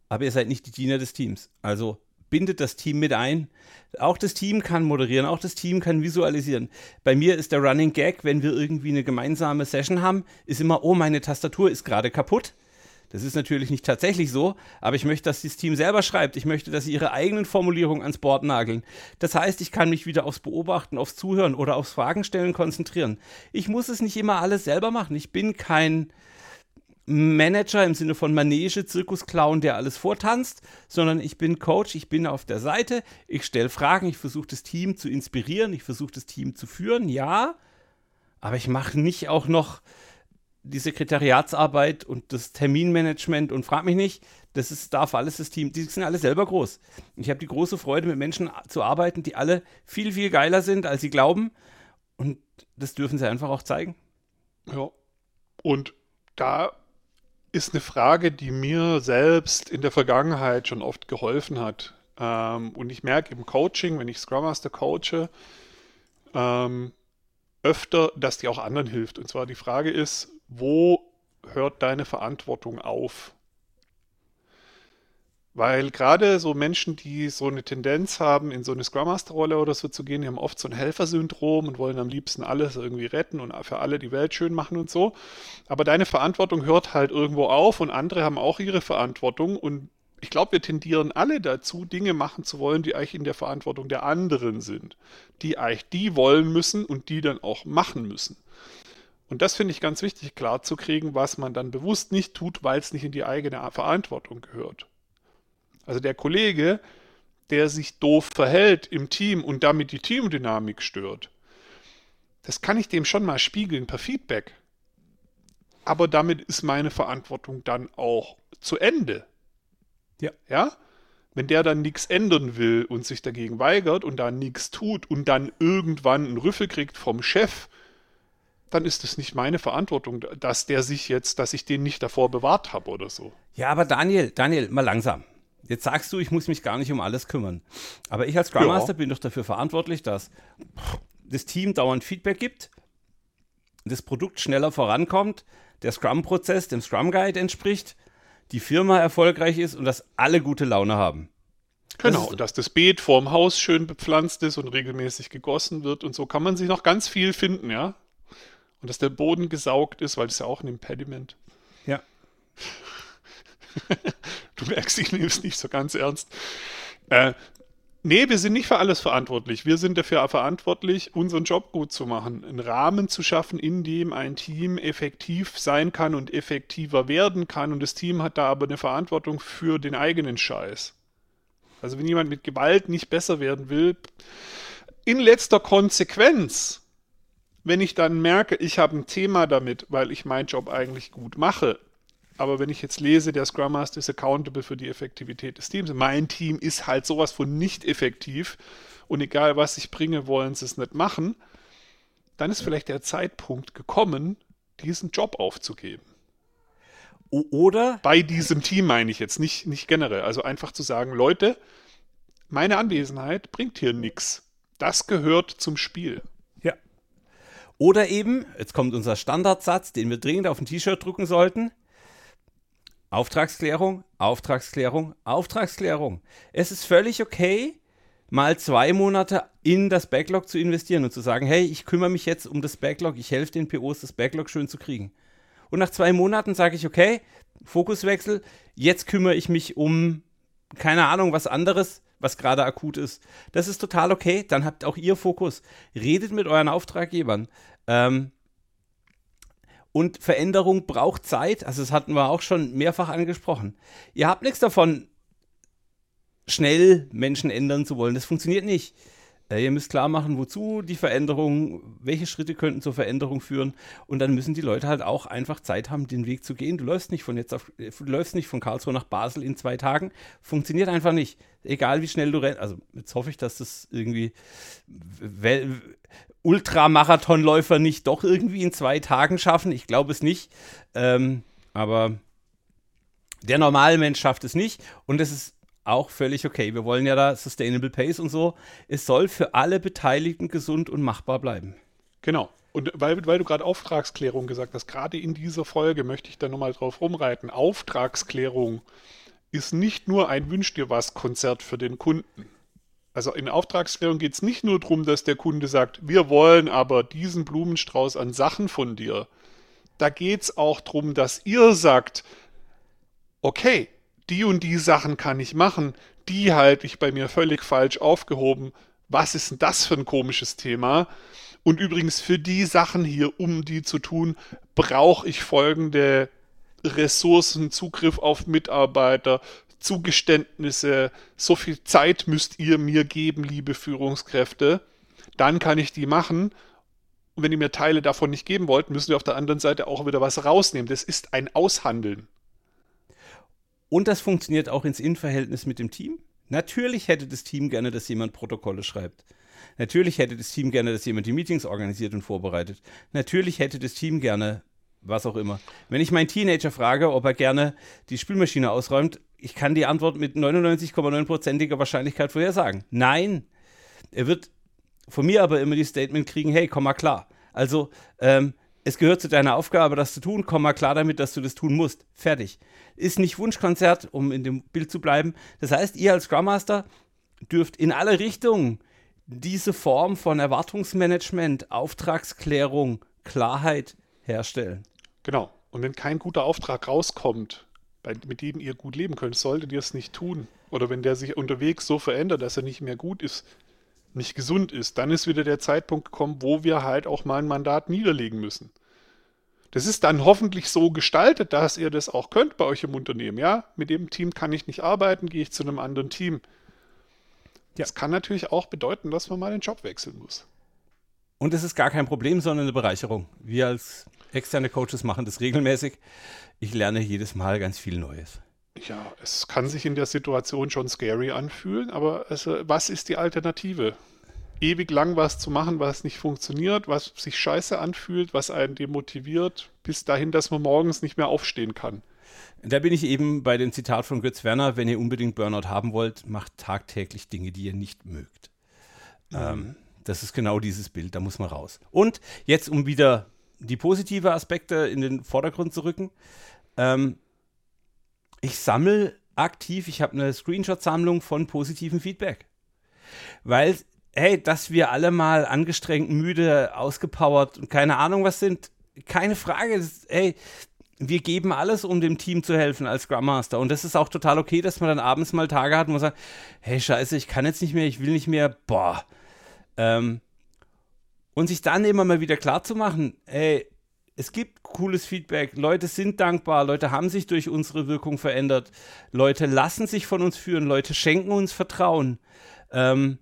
aber ihr seid nicht die Diener des Teams. Also bindet das Team mit ein. Auch das Team kann moderieren, auch das Team kann visualisieren. Bei mir ist der Running Gag, wenn wir irgendwie eine gemeinsame Session haben, ist immer, oh, meine Tastatur ist gerade kaputt. Das ist natürlich nicht tatsächlich so, aber ich möchte, dass das Team selber schreibt. Ich möchte, dass sie ihre eigenen Formulierungen ans Board nageln. Das heißt, ich kann mich wieder aufs Beobachten, aufs Zuhören oder aufs Fragen stellen konzentrieren. Ich muss es nicht immer alles selber machen. Ich bin kein Manager im Sinne von Manege, Zirkusclown, der alles vortanzt, sondern ich bin Coach, ich bin auf der Seite, ich stelle Fragen, ich versuche das Team zu inspirieren, ich versuche das Team zu führen, ja, aber ich mache nicht auch noch die Sekretariatsarbeit und das Terminmanagement und frag mich nicht, das ist, darf alles das Team, die sind alle selber groß. Ich habe die große Freude, mit Menschen zu arbeiten, die alle viel, viel geiler sind, als sie glauben und das dürfen sie einfach auch zeigen. Ja, und da ist eine Frage, die mir selbst in der Vergangenheit schon oft geholfen hat. Ähm, und ich merke im Coaching, wenn ich Scrum Master coache, ähm, öfter, dass die auch anderen hilft. Und zwar die Frage ist, wo hört deine Verantwortung auf? Weil gerade so Menschen, die so eine Tendenz haben, in so eine Scrum Master-Rolle oder so zu gehen, die haben oft so ein Helfersyndrom und wollen am liebsten alles irgendwie retten und für alle die Welt schön machen und so. Aber deine Verantwortung hört halt irgendwo auf und andere haben auch ihre Verantwortung und ich glaube, wir tendieren alle dazu, Dinge machen zu wollen, die eigentlich in der Verantwortung der anderen sind. Die eigentlich die wollen müssen und die dann auch machen müssen. Und das finde ich ganz wichtig, klar zu kriegen, was man dann bewusst nicht tut, weil es nicht in die eigene Verantwortung gehört. Also der Kollege, der sich doof verhält im Team und damit die Teamdynamik stört, das kann ich dem schon mal spiegeln per Feedback. Aber damit ist meine Verantwortung dann auch zu Ende. Ja. Ja? Wenn der dann nichts ändern will und sich dagegen weigert und dann nichts tut und dann irgendwann einen Rüffel kriegt vom Chef, dann ist es nicht meine Verantwortung, dass der sich jetzt, dass ich den nicht davor bewahrt habe oder so. Ja, aber Daniel, Daniel, mal langsam. Jetzt sagst du, ich muss mich gar nicht um alles kümmern. Aber ich als Scrum Master ja. bin doch dafür verantwortlich, dass das Team dauernd Feedback gibt, das Produkt schneller vorankommt, der Scrum-Prozess dem Scrum Guide entspricht, die Firma erfolgreich ist und dass alle gute Laune haben. Genau, das dass das Beet vorm Haus schön bepflanzt ist und regelmäßig gegossen wird und so kann man sich noch ganz viel finden, ja. Und dass der Boden gesaugt ist, weil das ist ja auch ein Impediment. Ja. du merkst, ich nehme es nicht so ganz ernst. Äh, nee, wir sind nicht für alles verantwortlich. Wir sind dafür verantwortlich, unseren Job gut zu machen, einen Rahmen zu schaffen, in dem ein Team effektiv sein kann und effektiver werden kann. Und das Team hat da aber eine Verantwortung für den eigenen Scheiß. Also wenn jemand mit Gewalt nicht besser werden will, in letzter Konsequenz, wenn ich dann merke, ich habe ein Thema damit, weil ich meinen Job eigentlich gut mache, aber wenn ich jetzt lese, der Scrum Master ist accountable für die Effektivität des Teams. Mein Team ist halt sowas von nicht effektiv und egal was ich bringe, wollen sie es nicht machen. Dann ist vielleicht der Zeitpunkt gekommen, diesen Job aufzugeben. Oder? Bei diesem Team meine ich jetzt, nicht, nicht generell. Also einfach zu sagen, Leute, meine Anwesenheit bringt hier nichts. Das gehört zum Spiel. Ja. Oder eben, jetzt kommt unser Standardsatz, den wir dringend auf ein T-Shirt drucken sollten. Auftragsklärung, Auftragsklärung, Auftragsklärung. Es ist völlig okay, mal zwei Monate in das Backlog zu investieren und zu sagen, hey, ich kümmere mich jetzt um das Backlog, ich helfe den POs, das Backlog schön zu kriegen. Und nach zwei Monaten sage ich, okay, Fokuswechsel, jetzt kümmere ich mich um, keine Ahnung, was anderes, was gerade akut ist. Das ist total okay, dann habt auch ihr Fokus. Redet mit euren Auftraggebern. Ähm, und Veränderung braucht Zeit. Also, das hatten wir auch schon mehrfach angesprochen. Ihr habt nichts davon, schnell Menschen ändern zu wollen. Das funktioniert nicht. Äh, ihr müsst klar machen, wozu die Veränderung, welche Schritte könnten zur Veränderung führen. Und dann müssen die Leute halt auch einfach Zeit haben, den Weg zu gehen. Du läufst nicht von jetzt auf, du läufst nicht von Karlsruhe nach Basel in zwei Tagen. Funktioniert einfach nicht. Egal wie schnell du rennst. Also jetzt hoffe ich, dass das irgendwie Ultramarathonläufer nicht doch irgendwie in zwei Tagen schaffen. Ich glaube es nicht. Ähm, aber der normale Mensch schafft es nicht. Und es ist auch völlig okay. Wir wollen ja da Sustainable Pace und so. Es soll für alle Beteiligten gesund und machbar bleiben. Genau. Und weil, weil du gerade Auftragsklärung gesagt hast, gerade in dieser Folge möchte ich da nochmal drauf rumreiten. Auftragsklärung ist nicht nur ein Wünsch dir was Konzert für den Kunden. Also in Auftragsklärung geht es nicht nur darum, dass der Kunde sagt, wir wollen aber diesen Blumenstrauß an Sachen von dir. Da geht es auch darum, dass ihr sagt, okay, die und die Sachen kann ich machen, die halte ich bei mir völlig falsch aufgehoben. Was ist denn das für ein komisches Thema? Und übrigens für die Sachen hier, um die zu tun, brauche ich folgende Ressourcen, Zugriff auf Mitarbeiter, Zugeständnisse, so viel Zeit müsst ihr mir geben, liebe Führungskräfte, dann kann ich die machen. Und wenn ihr mir Teile davon nicht geben wollt, müssen wir auf der anderen Seite auch wieder was rausnehmen. Das ist ein Aushandeln. Und das funktioniert auch ins Innenverhältnis mit dem Team. Natürlich hätte das Team gerne, dass jemand Protokolle schreibt. Natürlich hätte das Team gerne, dass jemand die Meetings organisiert und vorbereitet. Natürlich hätte das Team gerne was auch immer. Wenn ich meinen Teenager frage, ob er gerne die Spülmaschine ausräumt, ich kann die Antwort mit 99,9%iger Wahrscheinlichkeit vorhersagen. Nein. Er wird von mir aber immer die Statement kriegen, hey, komm mal klar. Also, ähm, es gehört zu deiner Aufgabe, das zu tun, komm mal klar damit, dass du das tun musst. Fertig. Ist nicht Wunschkonzert, um in dem Bild zu bleiben. Das heißt, ihr als Scrum Master dürft in alle Richtungen diese Form von Erwartungsmanagement, Auftragsklärung, Klarheit herstellen. Genau. Und wenn kein guter Auftrag rauskommt, mit dem ihr gut leben könnt, solltet ihr es nicht tun. Oder wenn der sich unterwegs so verändert, dass er nicht mehr gut ist, nicht gesund ist, dann ist wieder der Zeitpunkt gekommen, wo wir halt auch mal ein Mandat niederlegen müssen. Das ist dann hoffentlich so gestaltet, dass ihr das auch könnt bei euch im Unternehmen. Ja, mit dem Team kann ich nicht arbeiten, gehe ich zu einem anderen Team. Ja. Das kann natürlich auch bedeuten, dass man mal den Job wechseln muss. Und es ist gar kein Problem, sondern eine Bereicherung. Wir als externe Coaches machen das regelmäßig. Ich lerne jedes Mal ganz viel Neues. Ja, es kann sich in der Situation schon scary anfühlen, aber also, was ist die Alternative? Ewig lang was zu machen, was nicht funktioniert, was sich scheiße anfühlt, was einen demotiviert, bis dahin, dass man morgens nicht mehr aufstehen kann. Da bin ich eben bei dem Zitat von Götz Werner, wenn ihr unbedingt Burnout haben wollt, macht tagtäglich Dinge, die ihr nicht mögt. Mhm. Ähm, das ist genau dieses Bild, da muss man raus. Und jetzt, um wieder die positive Aspekte in den Vordergrund zu rücken, ähm, ich sammle aktiv, ich habe eine Screenshot-Sammlung von positivem Feedback. Weil, hey, dass wir alle mal angestrengt, müde, ausgepowert und keine Ahnung was sind, keine Frage. Das, hey, wir geben alles, um dem Team zu helfen als Scrum Master. Und das ist auch total okay, dass man dann abends mal Tage hat, wo man sagt, hey, scheiße, ich kann jetzt nicht mehr, ich will nicht mehr, boah. Ähm, und sich dann immer mal wieder klar zu machen, hey, es gibt cooles Feedback, Leute sind dankbar, Leute haben sich durch unsere Wirkung verändert, Leute lassen sich von uns führen, Leute schenken uns Vertrauen. Ähm,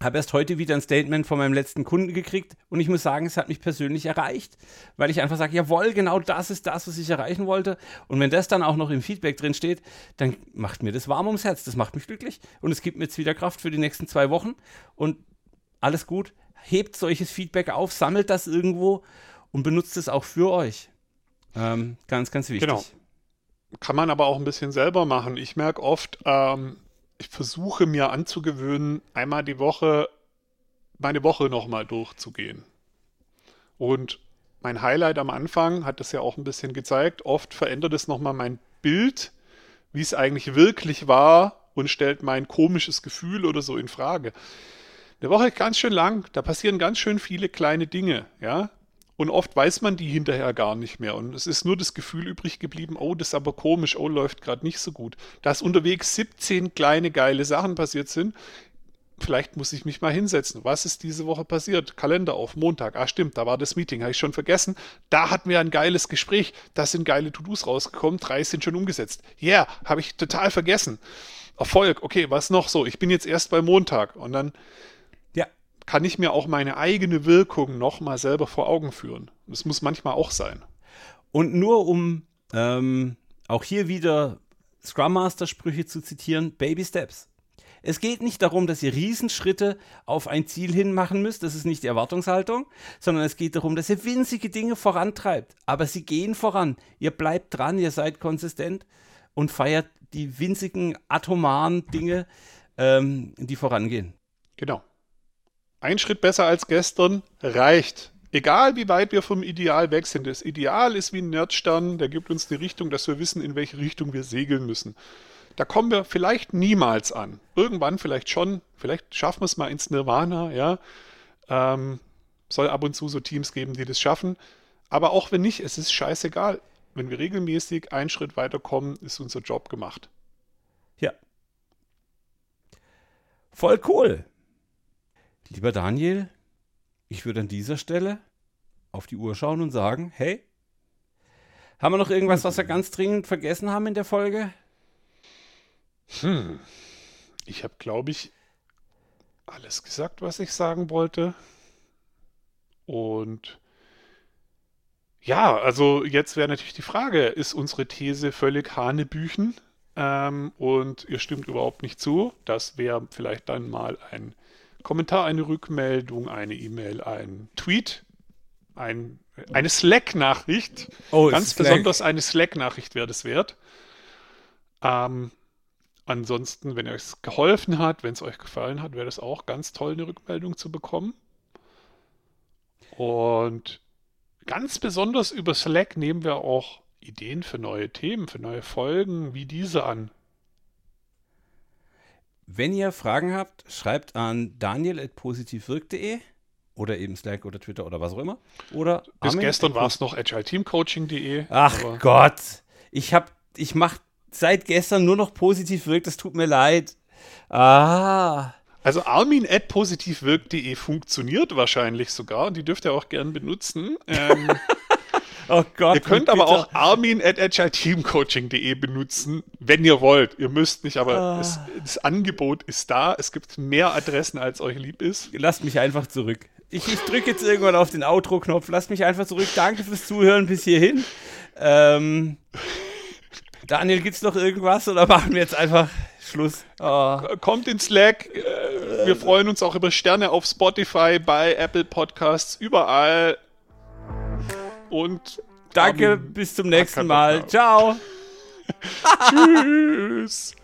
habe erst heute wieder ein Statement von meinem letzten Kunden gekriegt und ich muss sagen, es hat mich persönlich erreicht, weil ich einfach sage, jawohl, genau das ist das, was ich erreichen wollte. Und wenn das dann auch noch im Feedback drin steht, dann macht mir das warm ums Herz, das macht mich glücklich und es gibt mir jetzt wieder Kraft für die nächsten zwei Wochen und alles gut. Hebt solches Feedback auf, sammelt das irgendwo und benutzt es auch für euch. Ähm, ganz, ganz wichtig. Genau. Kann man aber auch ein bisschen selber machen. Ich merke oft, ähm, ich versuche mir anzugewöhnen, einmal die Woche meine Woche nochmal durchzugehen. Und mein Highlight am Anfang hat das ja auch ein bisschen gezeigt. Oft verändert es nochmal mein Bild, wie es eigentlich wirklich war und stellt mein komisches Gefühl oder so in Frage. Eine Woche ganz schön lang, da passieren ganz schön viele kleine Dinge, ja. Und oft weiß man die hinterher gar nicht mehr. Und es ist nur das Gefühl übrig geblieben, oh, das ist aber komisch, oh, läuft gerade nicht so gut. Dass unterwegs 17 kleine geile Sachen passiert sind, vielleicht muss ich mich mal hinsetzen. Was ist diese Woche passiert? Kalender auf, Montag. Ah, stimmt, da war das Meeting, habe ich schon vergessen. Da hatten wir ein geiles Gespräch. Da sind geile To-Dos rausgekommen, drei sind schon umgesetzt. Yeah, habe ich total vergessen. Erfolg, okay, was noch so? Ich bin jetzt erst bei Montag und dann kann ich mir auch meine eigene Wirkung nochmal selber vor Augen führen. Das muss manchmal auch sein. Und nur um ähm, auch hier wieder Scrum Master Sprüche zu zitieren, Baby Steps. Es geht nicht darum, dass ihr Riesenschritte auf ein Ziel hin machen müsst, das ist nicht die Erwartungshaltung, sondern es geht darum, dass ihr winzige Dinge vorantreibt. Aber sie gehen voran. Ihr bleibt dran, ihr seid konsistent und feiert die winzigen atomaren Dinge, ähm, die vorangehen. Genau ein Schritt besser als gestern reicht. Egal wie weit wir vom Ideal weg sind. Das Ideal ist wie ein Nerdstern, der gibt uns die Richtung, dass wir wissen, in welche Richtung wir segeln müssen. Da kommen wir vielleicht niemals an. Irgendwann vielleicht schon, vielleicht schaffen wir es mal ins Nirvana, ja. Ähm, soll ab und zu so Teams geben, die das schaffen. Aber auch wenn nicht, es ist scheißegal. Wenn wir regelmäßig einen Schritt weiterkommen, ist unser Job gemacht. Ja. Voll cool. Lieber Daniel, ich würde an dieser Stelle auf die Uhr schauen und sagen, hey, haben wir noch irgendwas, was wir ganz dringend vergessen haben in der Folge? Hm. Ich habe, glaube ich, alles gesagt, was ich sagen wollte. Und ja, also jetzt wäre natürlich die Frage, ist unsere These völlig Hanebüchen ähm, und ihr stimmt überhaupt nicht zu? Das wäre vielleicht dann mal ein Kommentar, eine Rückmeldung, eine E-Mail, ein Tweet, ein, eine Slack-Nachricht. Oh, Ganz Slack. besonders eine Slack-Nachricht wäre das wert. Ähm, ansonsten, wenn euch geholfen hat, wenn es euch gefallen hat, wäre das auch ganz toll, eine Rückmeldung zu bekommen. Und ganz besonders über Slack nehmen wir auch Ideen für neue Themen, für neue Folgen wie diese an. Wenn ihr Fragen habt, schreibt an daniel.positivwirk.de oder eben Slack oder Twitter oder was auch immer. Oder Bis Armin gestern war es noch agileteamcoaching.de. Ach Gott, ich hab, ich mach seit gestern nur noch positiv wirkt, das tut mir leid. Ah, Also armin at positivwirk.de funktioniert wahrscheinlich sogar und die dürft ihr auch gern benutzen. Ähm, oh Gott. ihr könnt aber auch armin at agileteamcoaching.de benutzen, wenn ihr wollt. Ihr müsst nicht, aber Ah. es, das Angebot ist da. Es gibt mehr Adressen, als euch lieb ist. Lasst mich einfach zurück. Ich, ich drücke jetzt irgendwann auf den Outro-Knopf. Lasst mich einfach zurück. Danke fürs Zuhören bis hierhin. Ähm, Daniel, gibt's noch irgendwas oder machen wir jetzt einfach Schluss? Oh. Kommt in Slack. Äh, wir freuen uns auch über Sterne auf Spotify, bei Apple Podcasts, überall. Und Danke, bis zum nächsten Mal. Ciao. tschüss.